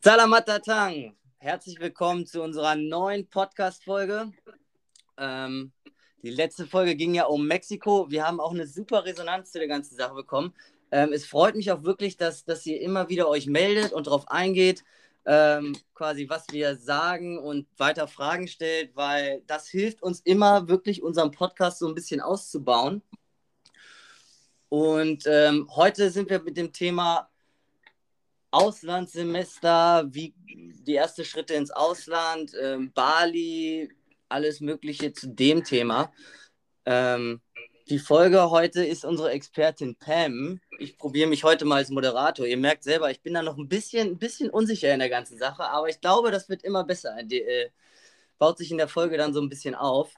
Salamat Herzlich willkommen zu unserer neuen Podcast-Folge. Ähm, die letzte Folge ging ja um Mexiko. Wir haben auch eine super Resonanz zu der ganzen Sache bekommen. Ähm, es freut mich auch wirklich, dass, dass ihr immer wieder euch meldet und darauf eingeht, ähm, quasi was wir sagen und weiter Fragen stellt, weil das hilft uns immer wirklich, unseren Podcast so ein bisschen auszubauen. Und ähm, heute sind wir mit dem Thema Auslandssemester, wie die ersten Schritte ins Ausland, ähm, Bali, alles Mögliche zu dem Thema. Ähm, die Folge heute ist unsere Expertin Pam. Ich probiere mich heute mal als Moderator. Ihr merkt selber, ich bin da noch ein bisschen, ein bisschen unsicher in der ganzen Sache, aber ich glaube, das wird immer besser. Die, äh, baut sich in der Folge dann so ein bisschen auf.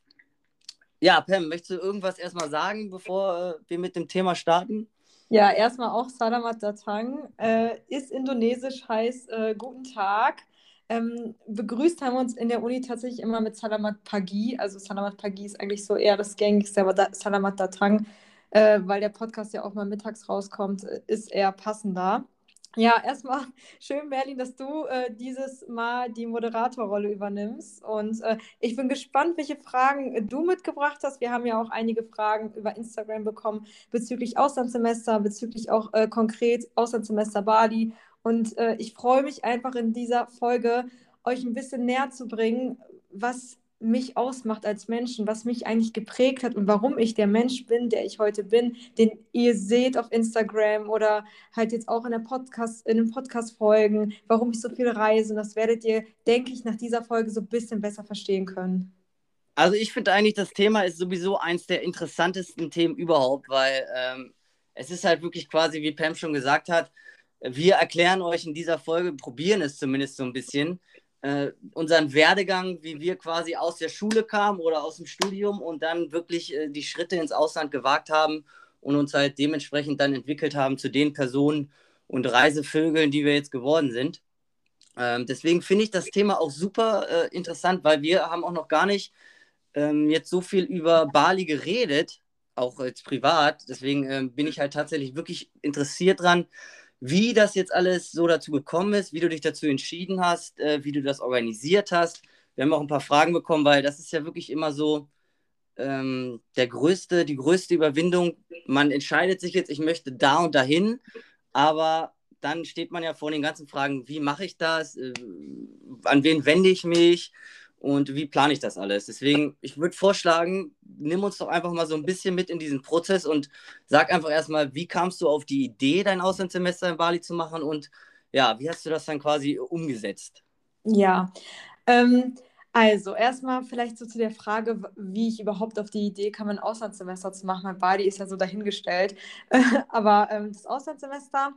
Ja, Pam, möchtest du irgendwas erstmal sagen, bevor äh, wir mit dem Thema starten? Ja, erstmal auch Salamat Datang. Äh, ist indonesisch, heißt äh, Guten Tag. Ähm, begrüßt haben wir uns in der Uni tatsächlich immer mit Salamat Pagi. Also Salamat Pagi ist eigentlich so eher das gängigste, aber da, Salamat Datang, äh, weil der Podcast ja auch mal mittags rauskommt, ist eher passender. Ja, erstmal schön, Merlin, dass du äh, dieses Mal die Moderatorrolle übernimmst. Und äh, ich bin gespannt, welche Fragen du mitgebracht hast. Wir haben ja auch einige Fragen über Instagram bekommen bezüglich Auslandssemester, bezüglich auch äh, konkret Auslandssemester Bali. Und äh, ich freue mich einfach in dieser Folge, euch ein bisschen näher zu bringen, was mich ausmacht als Menschen, was mich eigentlich geprägt hat und warum ich der Mensch bin, der ich heute bin, den ihr seht auf Instagram oder halt jetzt auch in der Podcast, in den Podcast-Folgen, warum ich so viel reise. Und das werdet ihr, denke ich, nach dieser Folge so ein bisschen besser verstehen können. Also ich finde eigentlich, das Thema ist sowieso eins der interessantesten Themen überhaupt, weil ähm, es ist halt wirklich quasi, wie Pam schon gesagt hat, wir erklären euch in dieser Folge, probieren es zumindest so ein bisschen, äh, unseren Werdegang, wie wir quasi aus der Schule kamen oder aus dem Studium und dann wirklich äh, die Schritte ins Ausland gewagt haben und uns halt dementsprechend dann entwickelt haben zu den Personen und Reisevögeln, die wir jetzt geworden sind. Ähm, deswegen finde ich das Thema auch super äh, interessant, weil wir haben auch noch gar nicht ähm, jetzt so viel über Bali geredet, auch jetzt privat. Deswegen ähm, bin ich halt tatsächlich wirklich interessiert dran, wie das jetzt alles so dazu gekommen ist, wie du dich dazu entschieden hast, äh, wie du das organisiert hast. Wir haben auch ein paar Fragen bekommen, weil das ist ja wirklich immer so ähm, der größte, die größte Überwindung. Man entscheidet sich jetzt, ich möchte da und dahin, aber dann steht man ja vor den ganzen Fragen, wie mache ich das, äh, an wen wende ich mich, und wie plane ich das alles. Deswegen, ich würde vorschlagen, nimm uns doch einfach mal so ein bisschen mit in diesen Prozess und sag einfach erstmal, wie kamst du auf die Idee, dein Auslandssemester in Bali zu machen und ja, wie hast du das dann quasi umgesetzt? Ja, ähm, also erstmal vielleicht so zu der Frage, wie ich überhaupt auf die Idee kam, ein Auslandssemester zu machen. Mein Bali ist ja so dahingestellt. Aber ähm, das Auslandssemester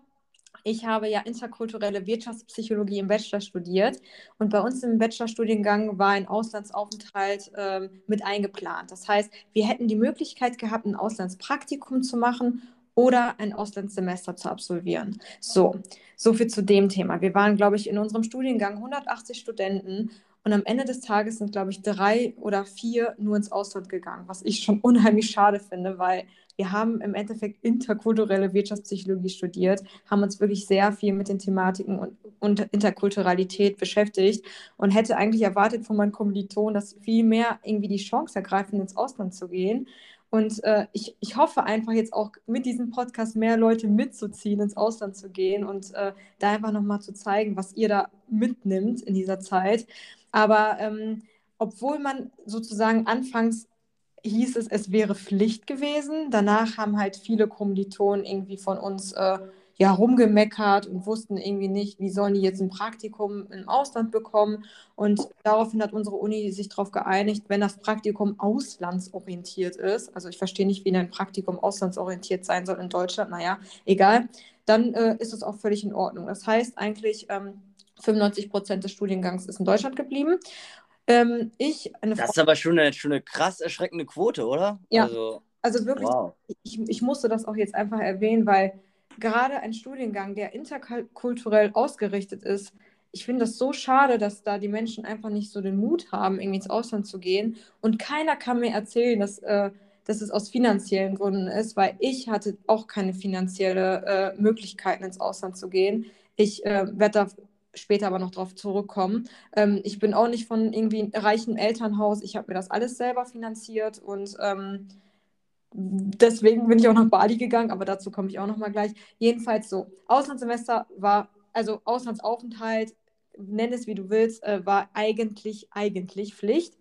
ich habe ja interkulturelle Wirtschaftspsychologie im Bachelor studiert und bei uns im Bachelorstudiengang war ein Auslandsaufenthalt ähm, mit eingeplant. Das heißt, wir hätten die Möglichkeit gehabt, ein Auslandspraktikum zu machen oder ein Auslandssemester zu absolvieren. So, so viel zu dem Thema. Wir waren, glaube ich, in unserem Studiengang 180 Studenten und am Ende des Tages sind, glaube ich, drei oder vier nur ins Ausland gegangen, was ich schon unheimlich schade finde, weil wir haben im Endeffekt interkulturelle Wirtschaftspsychologie studiert, haben uns wirklich sehr viel mit den Thematiken und, und Interkulturalität beschäftigt und hätte eigentlich erwartet von meinen Kommilitonen, dass viel mehr irgendwie die Chance ergreifen, ins Ausland zu gehen. Und äh, ich, ich hoffe einfach jetzt auch mit diesem Podcast mehr Leute mitzuziehen, ins Ausland zu gehen und äh, da einfach nochmal zu zeigen, was ihr da mitnimmt in dieser Zeit. Aber ähm, obwohl man sozusagen anfangs hieß es, es wäre Pflicht gewesen. Danach haben halt viele Kommilitonen irgendwie von uns äh, ja rumgemeckert und wussten irgendwie nicht, wie sollen die jetzt ein Praktikum im Ausland bekommen. Und daraufhin hat unsere Uni sich darauf geeinigt, wenn das Praktikum auslandsorientiert ist, also ich verstehe nicht, wie ein Praktikum auslandsorientiert sein soll in Deutschland, naja, egal, dann äh, ist es auch völlig in Ordnung. Das heißt eigentlich, ähm, 95 Prozent des Studiengangs ist in Deutschland geblieben. Ähm, ich, das ist aber schon eine, schon eine krass erschreckende Quote, oder? Ja. Also, also wirklich, wow. ich, ich musste das auch jetzt einfach erwähnen, weil gerade ein Studiengang, der interkulturell ausgerichtet ist, ich finde das so schade, dass da die Menschen einfach nicht so den Mut haben, irgendwie ins Ausland zu gehen. Und keiner kann mir erzählen, dass, äh, dass es aus finanziellen Gründen ist, weil ich hatte auch keine finanzielle äh, Möglichkeiten, ins Ausland zu gehen. Ich äh, werde da später aber noch darauf zurückkommen. Ähm, ich bin auch nicht von irgendwie reichen Elternhaus. Ich habe mir das alles selber finanziert und ähm, deswegen bin ich auch nach Bali gegangen, aber dazu komme ich auch noch mal gleich. Jedenfalls so, Auslandssemester war, also Auslandsaufenthalt, nenn es wie du willst, äh, war eigentlich, eigentlich Pflicht.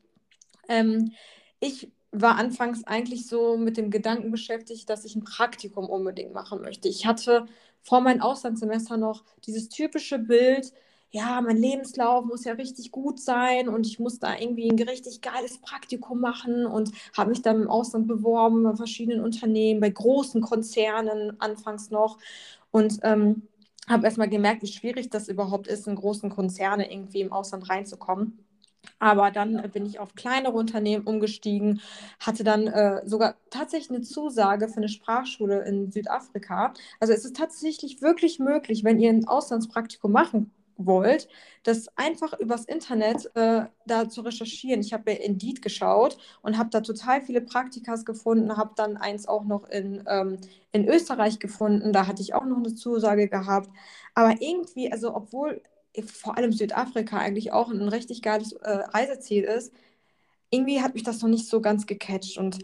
Ähm, ich war anfangs eigentlich so mit dem Gedanken beschäftigt, dass ich ein Praktikum unbedingt machen möchte. Ich hatte vor meinem Auslandssemester noch dieses typische Bild, ja, mein Lebenslauf muss ja richtig gut sein und ich muss da irgendwie ein richtig geiles Praktikum machen und habe mich dann im Ausland beworben bei verschiedenen Unternehmen, bei großen Konzernen anfangs noch und ähm, habe erstmal gemerkt, wie schwierig das überhaupt ist, in großen Konzerne irgendwie im Ausland reinzukommen. Aber dann äh, bin ich auf kleinere Unternehmen umgestiegen, hatte dann äh, sogar tatsächlich eine Zusage für eine Sprachschule in Südafrika. Also es ist tatsächlich wirklich möglich, wenn ihr ein Auslandspraktikum machen wollt, das einfach übers Internet äh, da zu recherchieren. Ich habe bei Indeed geschaut und habe da total viele Praktikas gefunden, habe dann eins auch noch in, ähm, in Österreich gefunden. Da hatte ich auch noch eine Zusage gehabt. Aber irgendwie, also obwohl vor allem Südafrika eigentlich auch ein richtig geiles äh, Reiseziel ist, irgendwie hat mich das noch nicht so ganz gecatcht. Und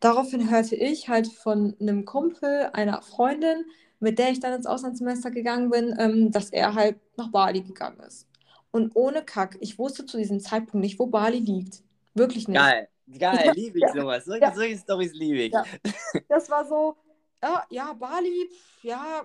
daraufhin hörte ich halt von einem Kumpel, einer Freundin, mit der ich dann ins Auslandssemester gegangen bin, ähm, dass er halt nach Bali gegangen ist. Und ohne Kack, ich wusste zu diesem Zeitpunkt nicht, wo Bali liegt. Wirklich nicht. Geil, geil, liebe ich sowas. Solche, ja. solche Storys liebe ich. Ja. Das war so, ja, ja, Bali, ja,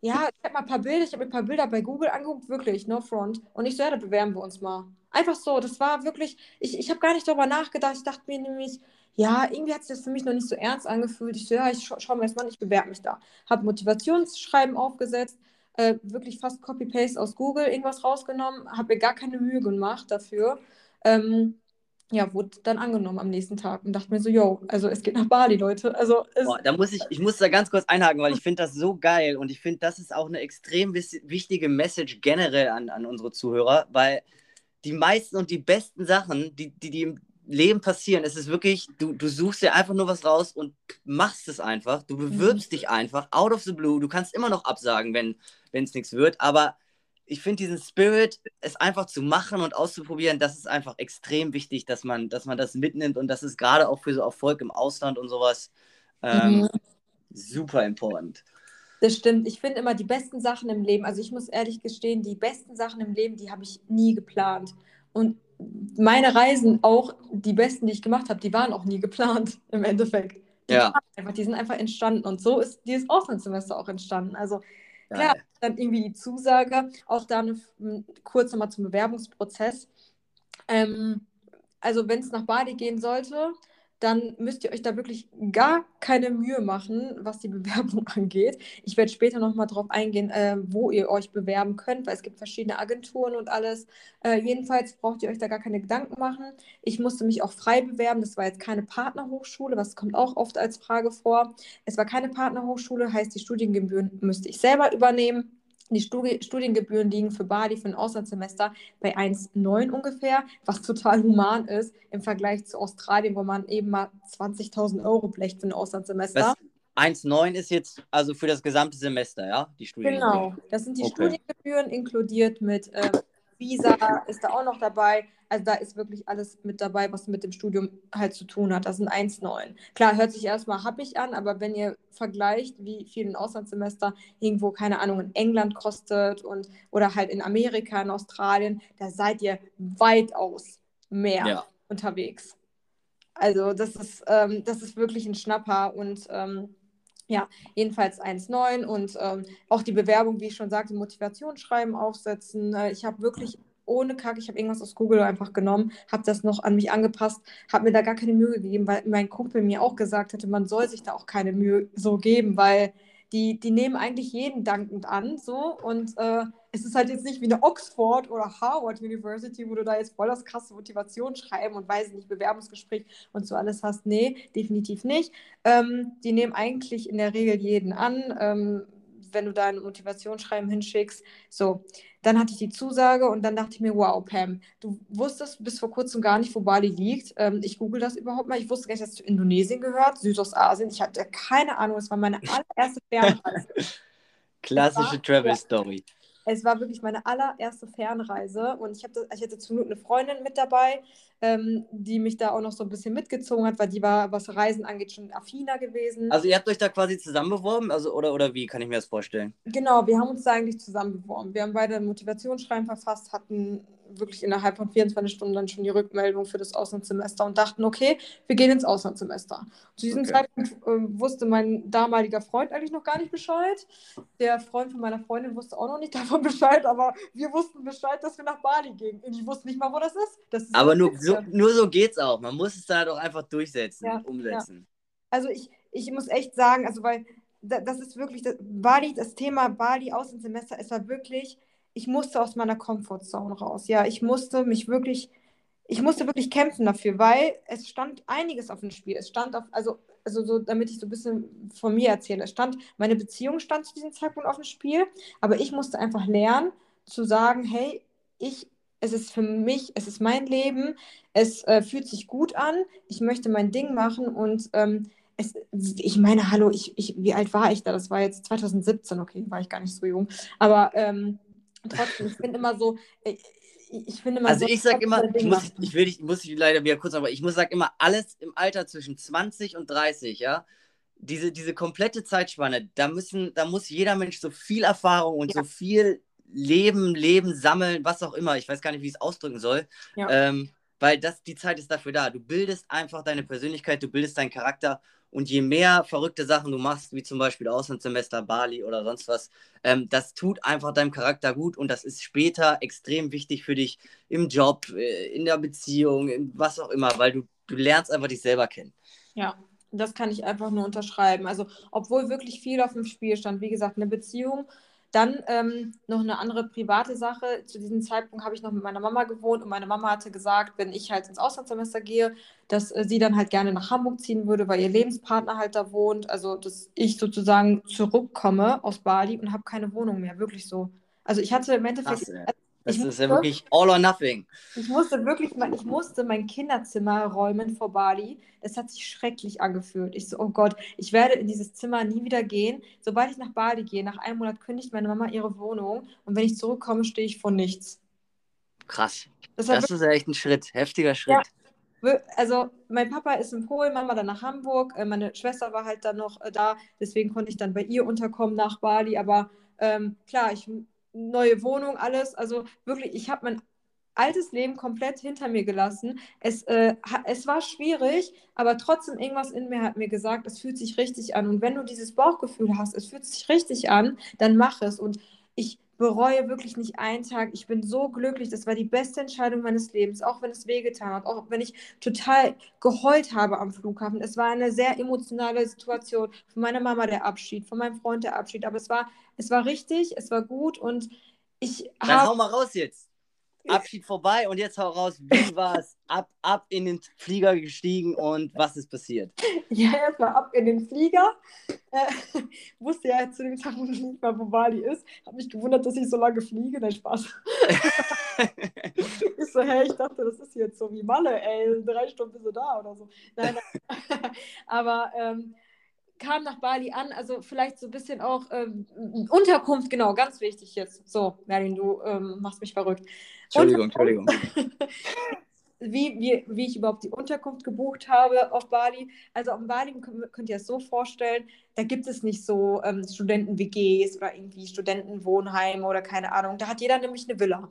ja, ich habe mal ein paar Bilder, ich habe mir ein paar Bilder bei Google angeguckt, wirklich, no front. Und ich so, ja, da bewerben wir uns mal. Einfach so, das war wirklich, ich, ich habe gar nicht darüber nachgedacht. Ich dachte mir nämlich, ja, irgendwie hat sich das für mich noch nicht so ernst angefühlt. Ich so, ja, ich scha schaue mir das mal an, ich bewerbe mich da. Habe Motivationsschreiben aufgesetzt, äh, wirklich fast Copy-Paste aus Google irgendwas rausgenommen, habe mir gar keine Mühe gemacht dafür. Ähm, ja, wurde dann angenommen am nächsten Tag und dachte mir so, yo, also es geht nach Bali, Leute. Also Boah, da muss ich, ich muss da ganz kurz einhaken, weil ich finde das so geil und ich finde, das ist auch eine extrem wichtige Message generell an, an unsere Zuhörer, weil die meisten und die besten Sachen, die, die, die im Leben passieren, es ist wirklich, du, du suchst dir einfach nur was raus und machst es einfach. Du bewirbst mhm. dich einfach, out of the blue. Du kannst immer noch absagen, wenn es nichts wird, aber ich finde diesen Spirit, es einfach zu machen und auszuprobieren, das ist einfach extrem wichtig, dass man, dass man das mitnimmt und das ist gerade auch für so Erfolg im Ausland und sowas ähm, mhm. super important. Das stimmt. Ich finde immer die besten Sachen im Leben, also ich muss ehrlich gestehen, die besten Sachen im Leben, die habe ich nie geplant. Und meine Reisen, auch die besten, die ich gemacht habe, die waren auch nie geplant im Endeffekt. Die, ja. einfach, die sind einfach entstanden und so ist dieses Auslandssemester auch entstanden. Also Klar, dann irgendwie die Zusage, auch dann kurz nochmal zum Bewerbungsprozess. Ähm, also wenn es nach Bali gehen sollte, dann müsst ihr euch da wirklich gar keine Mühe machen, was die Bewerbung angeht. Ich werde später nochmal darauf eingehen, äh, wo ihr euch bewerben könnt, weil es gibt verschiedene Agenturen und alles. Äh, jedenfalls braucht ihr euch da gar keine Gedanken machen. Ich musste mich auch frei bewerben. Das war jetzt keine Partnerhochschule, was kommt auch oft als Frage vor. Es war keine Partnerhochschule, heißt, die Studiengebühren müsste ich selber übernehmen. Die Studi Studiengebühren liegen für Bali für ein Auslandssemester bei 1,9 ungefähr, was total human ist im Vergleich zu Australien, wo man eben mal 20.000 Euro blecht für ein Auslandssemester. 1,9 ist jetzt also für das gesamte Semester, ja? Die Studiengebühren. Genau, das sind die okay. Studiengebühren inkludiert mit äh, Visa ist da auch noch dabei. Also da ist wirklich alles mit dabei, was mit dem Studium halt zu tun hat. Das sind 1,9. Klar, hört sich erstmal happig an, aber wenn ihr vergleicht, wie viel ein Auslandssemester irgendwo, keine Ahnung, in England kostet und oder halt in Amerika, in Australien, da seid ihr weitaus mehr ja. unterwegs. Also das ist, ähm, das ist wirklich ein Schnapper und ähm, ja, jedenfalls 1,9 und ähm, auch die Bewerbung, wie ich schon sagte, Motivationsschreiben aufsetzen. Äh, ich habe wirklich ohne Kack, ich habe irgendwas aus Google einfach genommen, habe das noch an mich angepasst, habe mir da gar keine Mühe gegeben, weil mein Kumpel mir auch gesagt hatte, man soll sich da auch keine Mühe so geben, weil die, die nehmen eigentlich jeden dankend an, so und äh, es ist halt jetzt nicht wie eine Oxford oder Harvard University, wo du da jetzt voll das krasse Motivation schreiben und weiß nicht, Bewerbungsgespräch und so alles hast. Nee, definitiv nicht. Ähm, die nehmen eigentlich in der Regel jeden an. Ähm, wenn du da ein Motivationsschreiben hinschickst. So, dann hatte ich die Zusage und dann dachte ich mir, wow, Pam, du wusstest bis vor kurzem gar nicht, wo Bali liegt. Ähm, ich google das überhaupt mal. Ich wusste gar nicht, dass es zu Indonesien gehört, Südostasien. Ich hatte keine Ahnung, es war meine allererste Fernreise. Klassische Travel-Story. Es war wirklich meine allererste Fernreise und ich, das, ich hatte zum Glück eine Freundin mit dabei, ähm, die mich da auch noch so ein bisschen mitgezogen hat, weil die war, was Reisen angeht, schon affiner gewesen. Also ihr habt euch da quasi zusammen beworben? Also, oder, oder wie kann ich mir das vorstellen? Genau, wir haben uns da eigentlich zusammen beworben. Wir haben beide ein Motivationsschreiben verfasst, hatten wirklich innerhalb von 24 Stunden dann schon die Rückmeldung für das Auslandssemester und dachten, okay, wir gehen ins Auslandssemester. Zu diesem okay. Zeitpunkt äh, wusste mein damaliger Freund eigentlich noch gar nicht Bescheid. Der Freund von meiner Freundin wusste auch noch nicht davon Bescheid, aber wir wussten Bescheid, dass wir nach Bali gehen. Und ich wusste nicht mal, wo das ist. Das ist aber nur so, nur so geht's auch. Man muss es da doch einfach durchsetzen, ja, umsetzen. Ja. Also ich, ich muss echt sagen, also weil das ist wirklich, das, Bali, das Thema Bali Außensemester, es war wirklich, ich musste aus meiner Comfortzone raus. Ja, ich musste mich wirklich, ich musste wirklich kämpfen dafür, weil es stand einiges auf dem Spiel. Es stand auf, also, also so, damit ich so ein bisschen von mir erzähle, es stand, meine Beziehung stand zu diesem Zeitpunkt auf dem Spiel, aber ich musste einfach lernen zu sagen, hey, ich es ist für mich, es ist mein Leben, es äh, fühlt sich gut an, ich möchte mein Ding machen und ähm, es, ich meine, hallo, ich, ich, wie alt war ich da? Das war jetzt 2017, okay, war ich gar nicht so jung, aber ähm, trotzdem, ich finde immer so, äh, ich finde immer Also so, ich sag immer, ich muss, ich will dich, muss ich leider wieder kurz, aber ich muss sagen immer, alles im Alter zwischen 20 und 30, ja, diese, diese komplette Zeitspanne, da müssen, da muss jeder Mensch so viel Erfahrung und ja. so viel Leben, Leben, sammeln, was auch immer. Ich weiß gar nicht, wie ich es ausdrücken soll. Ja. Ähm, weil das, die Zeit ist dafür da. Du bildest einfach deine Persönlichkeit, du bildest deinen Charakter und je mehr verrückte Sachen du machst, wie zum Beispiel Auslandssemester, Bali oder sonst was, ähm, das tut einfach deinem Charakter gut und das ist später extrem wichtig für dich im Job, äh, in der Beziehung, in was auch immer, weil du, du lernst einfach dich selber kennen. Ja, das kann ich einfach nur unterschreiben. Also, obwohl wirklich viel auf dem Spiel stand, wie gesagt, eine Beziehung dann ähm, noch eine andere private Sache. Zu diesem Zeitpunkt habe ich noch mit meiner Mama gewohnt und meine Mama hatte gesagt, wenn ich halt ins Auslandssemester gehe, dass äh, sie dann halt gerne nach Hamburg ziehen würde, weil ihr Lebenspartner halt da wohnt. Also, dass ich sozusagen zurückkomme aus Bali und habe keine Wohnung mehr. Wirklich so. Also, ich hatte im Endeffekt. Krass, das ich ist musste, ja wirklich all or nothing. Ich musste wirklich, ich musste mein Kinderzimmer räumen vor Bali. Es hat sich schrecklich angefühlt. Ich so, oh Gott, ich werde in dieses Zimmer nie wieder gehen. Sobald ich nach Bali gehe, nach einem Monat kündigt meine Mama ihre Wohnung und wenn ich zurückkomme, stehe ich vor nichts. Krass. Das, das ist echt ein Schritt, heftiger Schritt. Ja, also mein Papa ist in Polen, Mama dann nach Hamburg, äh, meine Schwester war halt dann noch äh, da, deswegen konnte ich dann bei ihr unterkommen nach Bali. Aber ähm, klar, ich neue Wohnung, alles. Also wirklich, ich habe mein altes Leben komplett hinter mir gelassen. Es, äh, es war schwierig, aber trotzdem irgendwas in mir hat mir gesagt, es fühlt sich richtig an. Und wenn du dieses Bauchgefühl hast, es fühlt sich richtig an, dann mach es. Und ich bereue wirklich nicht einen Tag. Ich bin so glücklich. Das war die beste Entscheidung meines Lebens, auch wenn es wehgetan hat, auch wenn ich total geheult habe am Flughafen. Es war eine sehr emotionale Situation. Von meiner Mama der Abschied, von meinem Freund der Abschied. Aber es war, es war richtig, es war gut und ich habe. Dann hau mal raus jetzt. Abschied vorbei und jetzt hau raus, wie war es? Ab, ab in den Flieger gestiegen und was ist passiert? Ja, erstmal ab in den Flieger. Äh, wusste ja zu dem Zeitpunkt nicht mal, wo Bali ist. Habe mich gewundert, dass ich so lange fliege. Nein, Spaß. ich so, hey, ich dachte, das ist jetzt so wie Malle, ey, drei Stunden bist du da oder so. Nein, nein. Aber ähm, kam nach Bali an, also vielleicht so ein bisschen auch ähm, Unterkunft, genau, ganz wichtig jetzt. So, Merlin, du ähm, machst mich verrückt. Entschuldigung, Entschuldigung. wie, wie, wie ich überhaupt die Unterkunft gebucht habe auf Bali. Also auf Bali könnt ihr es so vorstellen, da gibt es nicht so ähm, Studenten-WGs oder irgendwie Studentenwohnheime oder keine Ahnung. Da hat jeder nämlich eine Villa.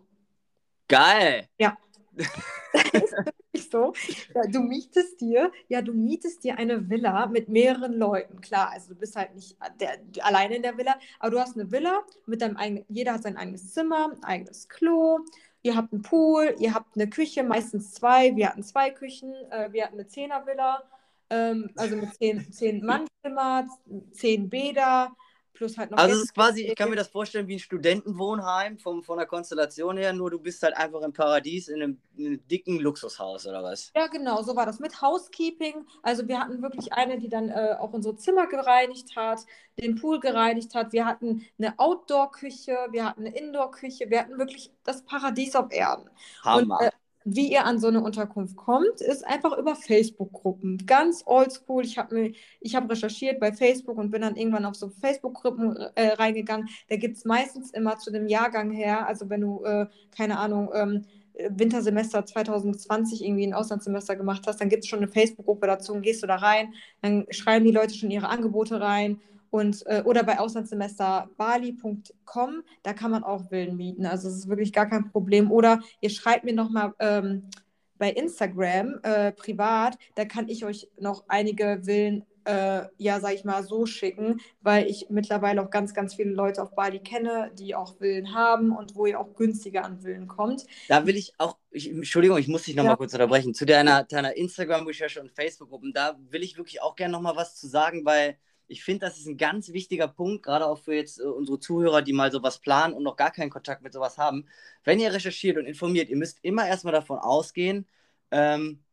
Geil. Ja. nicht so. Ja, du mietest dir, ja, du mietest dir eine Villa mit mehreren Leuten. Klar, also du bist halt nicht der, alleine in der Villa, aber du hast eine Villa mit deinem eigenen, jeder hat sein eigenes Zimmer, eigenes Klo, ihr habt einen Pool, ihr habt eine Küche, meistens zwei. Wir hatten zwei Küchen, äh, wir hatten eine Zehnervilla, ähm, also mit zehn, zehn Mannzimmer, zehn Bäder, plus halt noch. Also, es ist quasi, ich kann mir das vorstellen wie ein Studentenwohnheim vom, von der Konstellation her, nur du bist halt einfach im Paradies in einem, in einem, dicken Luxushaus oder was? Ja, genau, so war das mit Housekeeping. Also, wir hatten wirklich eine, die dann äh, auch unsere Zimmer gereinigt hat, den Pool gereinigt hat. Wir hatten eine Outdoor-Küche, wir hatten eine Indoor-Küche, wir hatten wirklich das Paradies auf Erden. Hammer. Und, äh, wie ihr an so eine Unterkunft kommt, ist einfach über Facebook-Gruppen. Ganz oldschool. Ich habe hab recherchiert bei Facebook und bin dann irgendwann auf so Facebook-Gruppen äh, reingegangen. Da gibt es meistens immer zu dem Jahrgang her, also wenn du, äh, keine Ahnung, ähm, Wintersemester 2020 irgendwie ein Auslandssemester gemacht hast, dann gibt es schon eine Facebook-Gruppe dazu und gehst du da rein, dann schreiben die Leute schon ihre Angebote rein und, äh, oder bei Auslandssemester bali.com, da kann man auch Villen mieten. Also es ist wirklich gar kein Problem. Oder ihr schreibt mir nochmal ähm, bei Instagram äh, privat, da kann ich euch noch einige Villen, äh, ja, sag ich mal, so schicken, weil ich mittlerweile auch ganz, ganz viele Leute auf Bali kenne, die auch Villen haben und wo ihr auch günstiger an Villen kommt. Da will ich auch, ich, Entschuldigung, ich muss dich nochmal ja. kurz unterbrechen, zu deiner, deiner Instagram-Recherche und Facebook-Gruppen, da will ich wirklich auch gerne nochmal was zu sagen, weil ich finde, das ist ein ganz wichtiger Punkt, gerade auch für jetzt äh, unsere Zuhörer, die mal sowas planen und noch gar keinen Kontakt mit sowas haben. Wenn ihr recherchiert und informiert, ihr müsst immer erstmal davon ausgehen, ähm,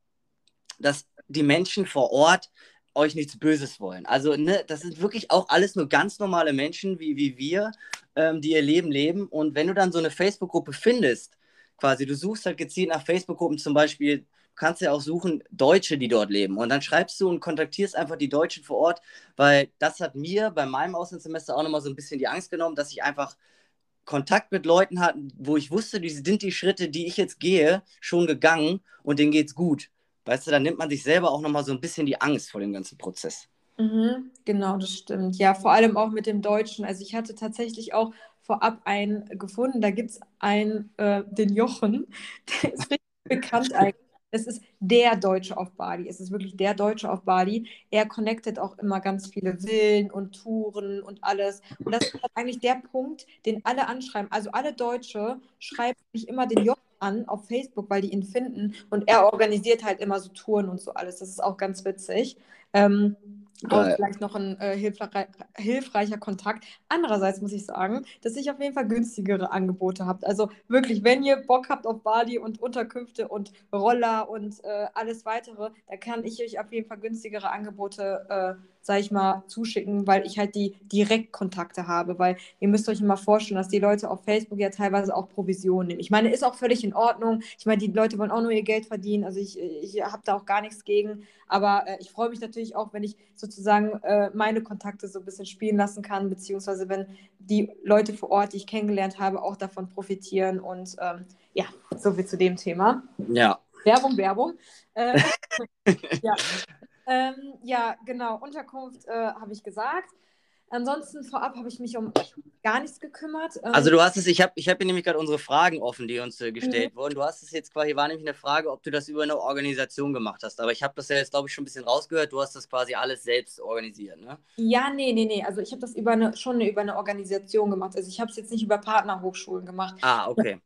dass die Menschen vor Ort euch nichts Böses wollen. Also, ne, das sind wirklich auch alles nur ganz normale Menschen wie, wie wir, ähm, die ihr Leben leben. Und wenn du dann so eine Facebook-Gruppe findest, quasi, du suchst halt gezielt nach Facebook-Gruppen, zum Beispiel kannst ja auch suchen, Deutsche, die dort leben. Und dann schreibst du und kontaktierst einfach die Deutschen vor Ort, weil das hat mir bei meinem Auslandssemester auch nochmal so ein bisschen die Angst genommen, dass ich einfach Kontakt mit Leuten hatte, wo ich wusste, die sind die Schritte, die ich jetzt gehe, schon gegangen und denen geht's gut. Weißt du, dann nimmt man sich selber auch nochmal so ein bisschen die Angst vor dem ganzen Prozess. Mhm, genau, das stimmt. Ja, vor allem auch mit dem Deutschen. Also ich hatte tatsächlich auch vorab einen gefunden, da gibt es einen, äh, den Jochen, der ist richtig bekannt eigentlich es ist der Deutsche auf Bali. Es ist wirklich der Deutsche auf Bali. Er connectet auch immer ganz viele Villen und Touren und alles. Und das ist halt eigentlich der Punkt, den alle anschreiben. Also alle Deutsche schreiben sich immer den Jochen an auf Facebook, weil die ihn finden. Und er organisiert halt immer so Touren und so alles. Das ist auch ganz witzig. Ähm, auch vielleicht noch ein äh, hilfreich, hilfreicher Kontakt. Andererseits muss ich sagen, dass ich auf jeden Fall günstigere Angebote habe. Also wirklich, wenn ihr Bock habt auf Bali und Unterkünfte und Roller und äh, alles weitere, da kann ich euch auf jeden Fall günstigere Angebote äh, sage ich mal, zuschicken, weil ich halt die Direktkontakte habe. Weil ihr müsst euch immer vorstellen, dass die Leute auf Facebook ja teilweise auch Provisionen nehmen. Ich meine, ist auch völlig in Ordnung. Ich meine, die Leute wollen auch nur ihr Geld verdienen. Also ich, ich habe da auch gar nichts gegen. Aber äh, ich freue mich natürlich auch, wenn ich sozusagen äh, meine Kontakte so ein bisschen spielen lassen kann, beziehungsweise wenn die Leute vor Ort, die ich kennengelernt habe, auch davon profitieren. Und ähm, ja, so viel zu dem Thema. Ja. Werbung, Werbung. Äh, ja. Ähm, ja, genau. Unterkunft äh, habe ich gesagt. Ansonsten vorab habe ich mich um gar nichts gekümmert. Ähm, also du hast es, ich habe ich hab hier nämlich gerade unsere Fragen offen, die uns äh, gestellt mhm. wurden. Du hast es jetzt quasi, war nämlich eine Frage, ob du das über eine Organisation gemacht hast. Aber ich habe das ja jetzt, glaube ich, schon ein bisschen rausgehört. Du hast das quasi alles selbst organisiert, ne? Ja, nee, nee, nee. Also ich habe das über eine, schon über eine Organisation gemacht. Also ich habe es jetzt nicht über Partnerhochschulen gemacht. Ah, okay.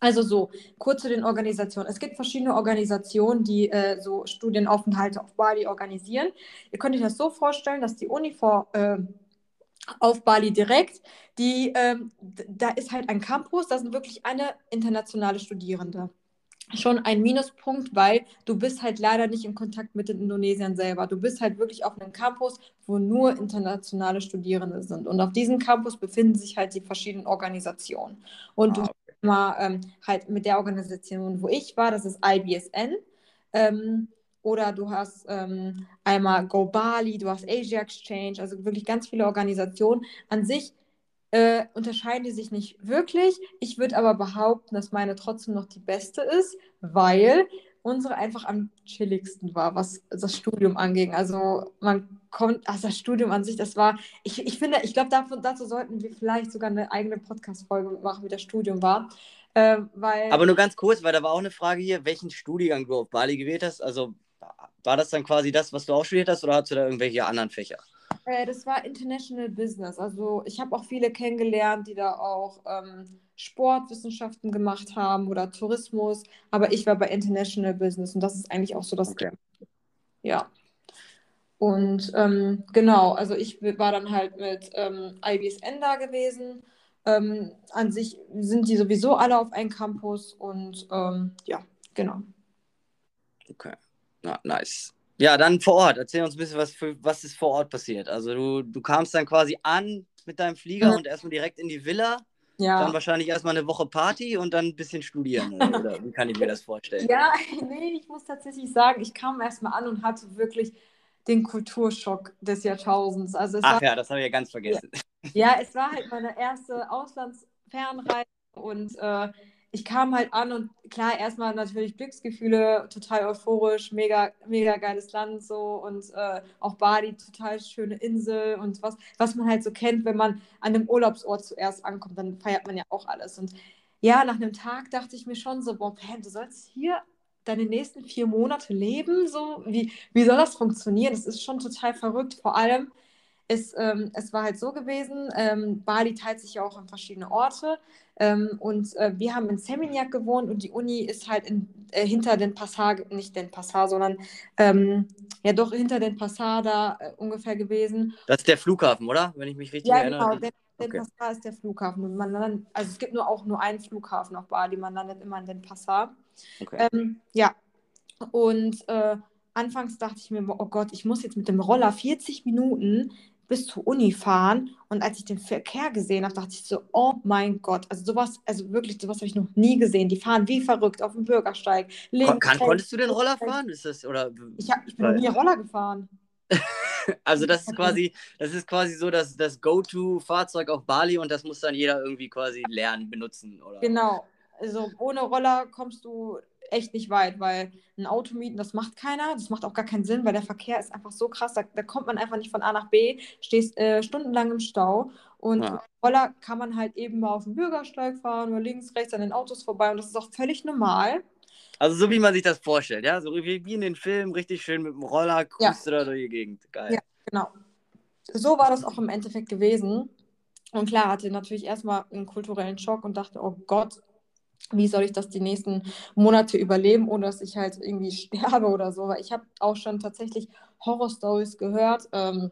Also so, kurz zu den Organisationen. Es gibt verschiedene Organisationen, die äh, so Studienaufenthalte auf Bali organisieren. Ihr könnt euch das so vorstellen, dass die Uni vor, äh, auf Bali direkt, die, ähm, da ist halt ein Campus, da sind wirklich eine internationale Studierende. Schon ein Minuspunkt, weil du bist halt leider nicht in Kontakt mit den Indonesiern selber. Du bist halt wirklich auf einem Campus, wo nur internationale Studierende sind. Und auf diesem Campus befinden sich halt die verschiedenen Organisationen. Und ah, du mal ähm, halt mit der Organisation, wo ich war, das ist IBSN. Ähm, oder du hast ähm, einmal Go Bali, du hast Asia Exchange, also wirklich ganz viele Organisationen. An sich äh, unterscheiden die sich nicht wirklich. Ich würde aber behaupten, dass meine trotzdem noch die beste ist, weil unsere einfach am chilligsten war, was das Studium anging. Also man kommt, also das Studium an sich, das war, ich, ich finde, ich glaube, dazu sollten wir vielleicht sogar eine eigene Podcast-Folge machen, wie das Studium war. Äh, weil, Aber nur ganz kurz, weil da war auch eine Frage hier, welchen Studiengang du auf Bali gewählt hast. Also war das dann quasi das, was du auch studiert hast, oder hast du da irgendwelche anderen Fächer? Äh, das war International Business. Also ich habe auch viele kennengelernt, die da auch ähm, Sportwissenschaften gemacht haben oder Tourismus, aber ich war bei International Business und das ist eigentlich auch so das. Okay. Ja. Und ähm, genau, also ich war dann halt mit ähm, IBSN da gewesen. Ähm, an sich sind die sowieso alle auf einem Campus und ähm, ja, genau. Okay, Na, nice. Ja, dann vor Ort. Erzähl uns ein bisschen, was, für, was ist vor Ort passiert. Also du, du kamst dann quasi an mit deinem Flieger mhm. und erstmal direkt in die Villa. Ja. dann wahrscheinlich erstmal eine Woche Party und dann ein bisschen studieren. Oder, wie kann ich mir das vorstellen? Ja, nee, ich muss tatsächlich sagen, ich kam erstmal an und hatte wirklich den Kulturschock des Jahrtausends. Also Ach war, ja, das habe ich ja ganz vergessen. Ja, ja, es war halt meine erste Auslandsfernreise und äh, ich kam halt an und klar, erstmal natürlich Glücksgefühle, total euphorisch, mega, mega geiles Land so und äh, auch Bali, total schöne Insel und was, was man halt so kennt, wenn man an einem Urlaubsort zuerst ankommt, dann feiert man ja auch alles. Und ja, nach einem Tag dachte ich mir schon so, boah, Pam, du sollst hier deine nächsten vier Monate leben, so, wie, wie soll das funktionieren? Das ist schon total verrückt, vor allem, es, ähm, es war halt so gewesen, ähm, Bali teilt sich ja auch in verschiedene Orte ähm, und äh, wir haben in Seminyak gewohnt und die Uni ist halt in, äh, hinter den Passar, nicht den Passar, sondern ähm, ja doch hinter den Passar da äh, ungefähr gewesen. Das ist der Flughafen, oder? Wenn ich mich richtig ja, erinnere. Genau, der, der okay. Passar ist der Flughafen. Und man landet, also es gibt nur auch nur einen Flughafen auf Bali, man landet immer in den Passar. Okay. Ähm, ja, und äh, anfangs dachte ich mir, oh Gott, ich muss jetzt mit dem Roller 40 Minuten bis zur Uni fahren. Und als ich den Verkehr gesehen habe, dachte ich so, oh mein Gott, also sowas, also wirklich, sowas habe ich noch nie gesehen. Die fahren wie verrückt auf dem Bürgersteig. Links, Kon konntest du den Roller fahren? Ist das, oder? Ich, hab, ich bin noch nie Roller gefahren. also das ist quasi, das ist quasi so das, das Go-To-Fahrzeug auf Bali und das muss dann jeder irgendwie quasi lernen, benutzen, oder? Genau. Also ohne Roller kommst du echt nicht weit, weil ein Auto mieten, das macht keiner. Das macht auch gar keinen Sinn, weil der Verkehr ist einfach so krass. Da, da kommt man einfach nicht von A nach B, stehst äh, stundenlang im Stau. Und ja. Roller kann man halt eben mal auf dem Bürgersteig fahren oder links, rechts an den Autos vorbei. Und das ist auch völlig normal. Also so wie man sich das vorstellt, ja? So wie, wie in den Filmen, richtig schön mit dem Roller cruist ja. da durch die Gegend. Geil. Ja, genau. So war das auch im Endeffekt gewesen. Und klar, hatte natürlich erstmal einen kulturellen Schock und dachte, oh Gott, wie soll ich das die nächsten Monate überleben, ohne dass ich halt irgendwie sterbe oder so. Weil ich habe auch schon tatsächlich Horror-Stories gehört, ähm,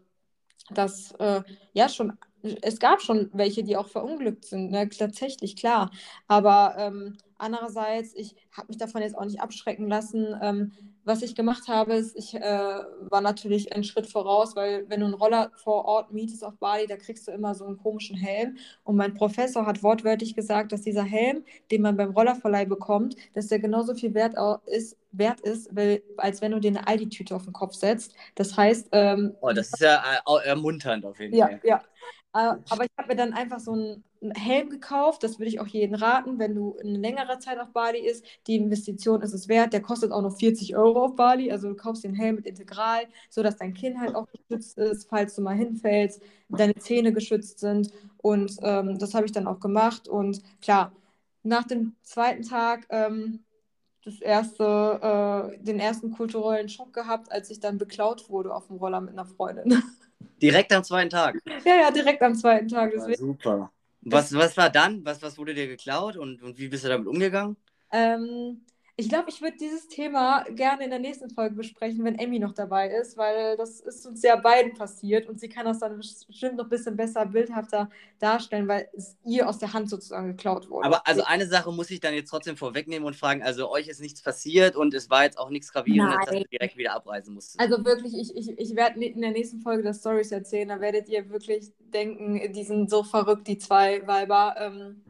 dass äh, ja schon, es gab schon welche, die auch verunglückt sind, ne? tatsächlich, klar. Aber ähm, andererseits, ich habe mich davon jetzt auch nicht abschrecken lassen. Ähm, was ich gemacht habe, ist, ich äh, war natürlich einen Schritt voraus, weil wenn du einen Roller vor Ort mietest auf Bali, da kriegst du immer so einen komischen Helm. Und mein Professor hat wortwörtlich gesagt, dass dieser Helm, den man beim Rollerverleih bekommt, dass der genauso viel wert ist, wert ist, weil, als wenn du dir eine Aldi-Tüte auf den Kopf setzt. Das heißt. Ähm, oh, das ist ja äh, ermunternd auf jeden Fall. Ja, ja. Äh, aber ich habe mir dann einfach so einen Helm gekauft. Das würde ich auch jedem raten, wenn du eine längere Zeit auf Bali ist. Die Investition ist es wert. Der kostet auch noch 40 Euro auf Bali. Also du kaufst den Helm mit Integral, sodass dein Kinn halt auch geschützt ist, falls du mal hinfällst, deine Zähne geschützt sind. Und ähm, das habe ich dann auch gemacht. Und klar, nach dem zweiten Tag ähm, das erste, äh, den ersten kulturellen Schock gehabt, als ich dann beklaut wurde auf dem Roller mit einer Freundin. Direkt am zweiten Tag? Ja, ja, direkt am zweiten Tag. Ja, super. Was, was war dann? Was, was wurde dir geklaut und, und wie bist du damit umgegangen? Ähm, ich glaube, ich würde dieses Thema gerne in der nächsten Folge besprechen, wenn Emmy noch dabei ist, weil das ist uns ja beiden passiert und sie kann das dann bestimmt noch ein bisschen besser, bildhafter darstellen, weil es ihr aus der Hand sozusagen geklaut wurde. Aber also eine Sache muss ich dann jetzt trotzdem vorwegnehmen und fragen, also euch ist nichts passiert und es war jetzt auch nichts Gravierendes, dass ihr direkt wieder abreisen musstet. Also wirklich, ich, ich, ich werde in der nächsten Folge das Stories erzählen, da werdet ihr wirklich denken, die sind so verrückt, die zwei Weiber. Ähm,